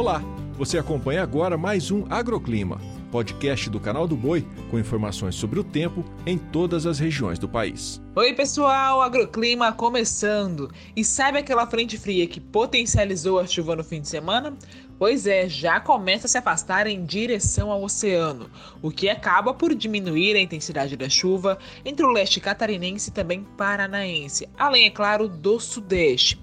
Olá, você acompanha agora mais um Agroclima, podcast do canal do Boi com informações sobre o tempo em todas as regiões do país. Oi, pessoal, Agroclima começando. E sabe aquela frente fria que potencializou a chuva no fim de semana? Pois é, já começa a se afastar em direção ao oceano, o que acaba por diminuir a intensidade da chuva entre o leste catarinense e também paranaense, além, é claro, do sudeste.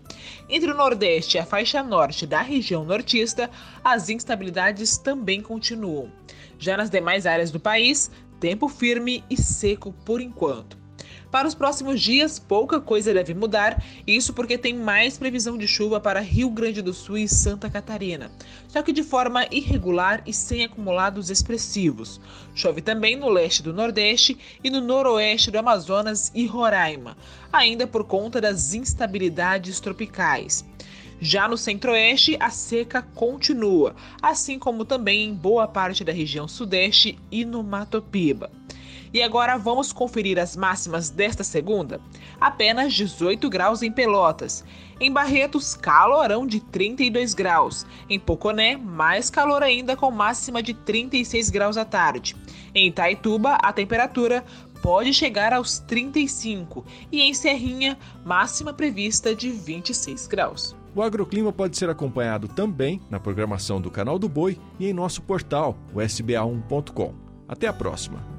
Entre o nordeste e a faixa norte da região nortista, as instabilidades também continuam. Já nas demais áreas do país, tempo firme e seco por enquanto. Para os próximos dias, pouca coisa deve mudar, isso porque tem mais previsão de chuva para Rio Grande do Sul e Santa Catarina, só que de forma irregular e sem acumulados expressivos. Chove também no leste do Nordeste e no noroeste do Amazonas e Roraima, ainda por conta das instabilidades tropicais. Já no centro-oeste, a seca continua, assim como também em boa parte da região sudeste e no Mato Piba. E agora vamos conferir as máximas desta segunda? Apenas 18 graus em Pelotas. Em Barretos, calorão de 32 graus. Em Poconé, mais calor ainda com máxima de 36 graus à tarde. Em Itaituba, a temperatura pode chegar aos 35 e em Serrinha, máxima prevista de 26 graus. O agroclima pode ser acompanhado também na programação do Canal do Boi e em nosso portal, o sba1.com. Até a próxima!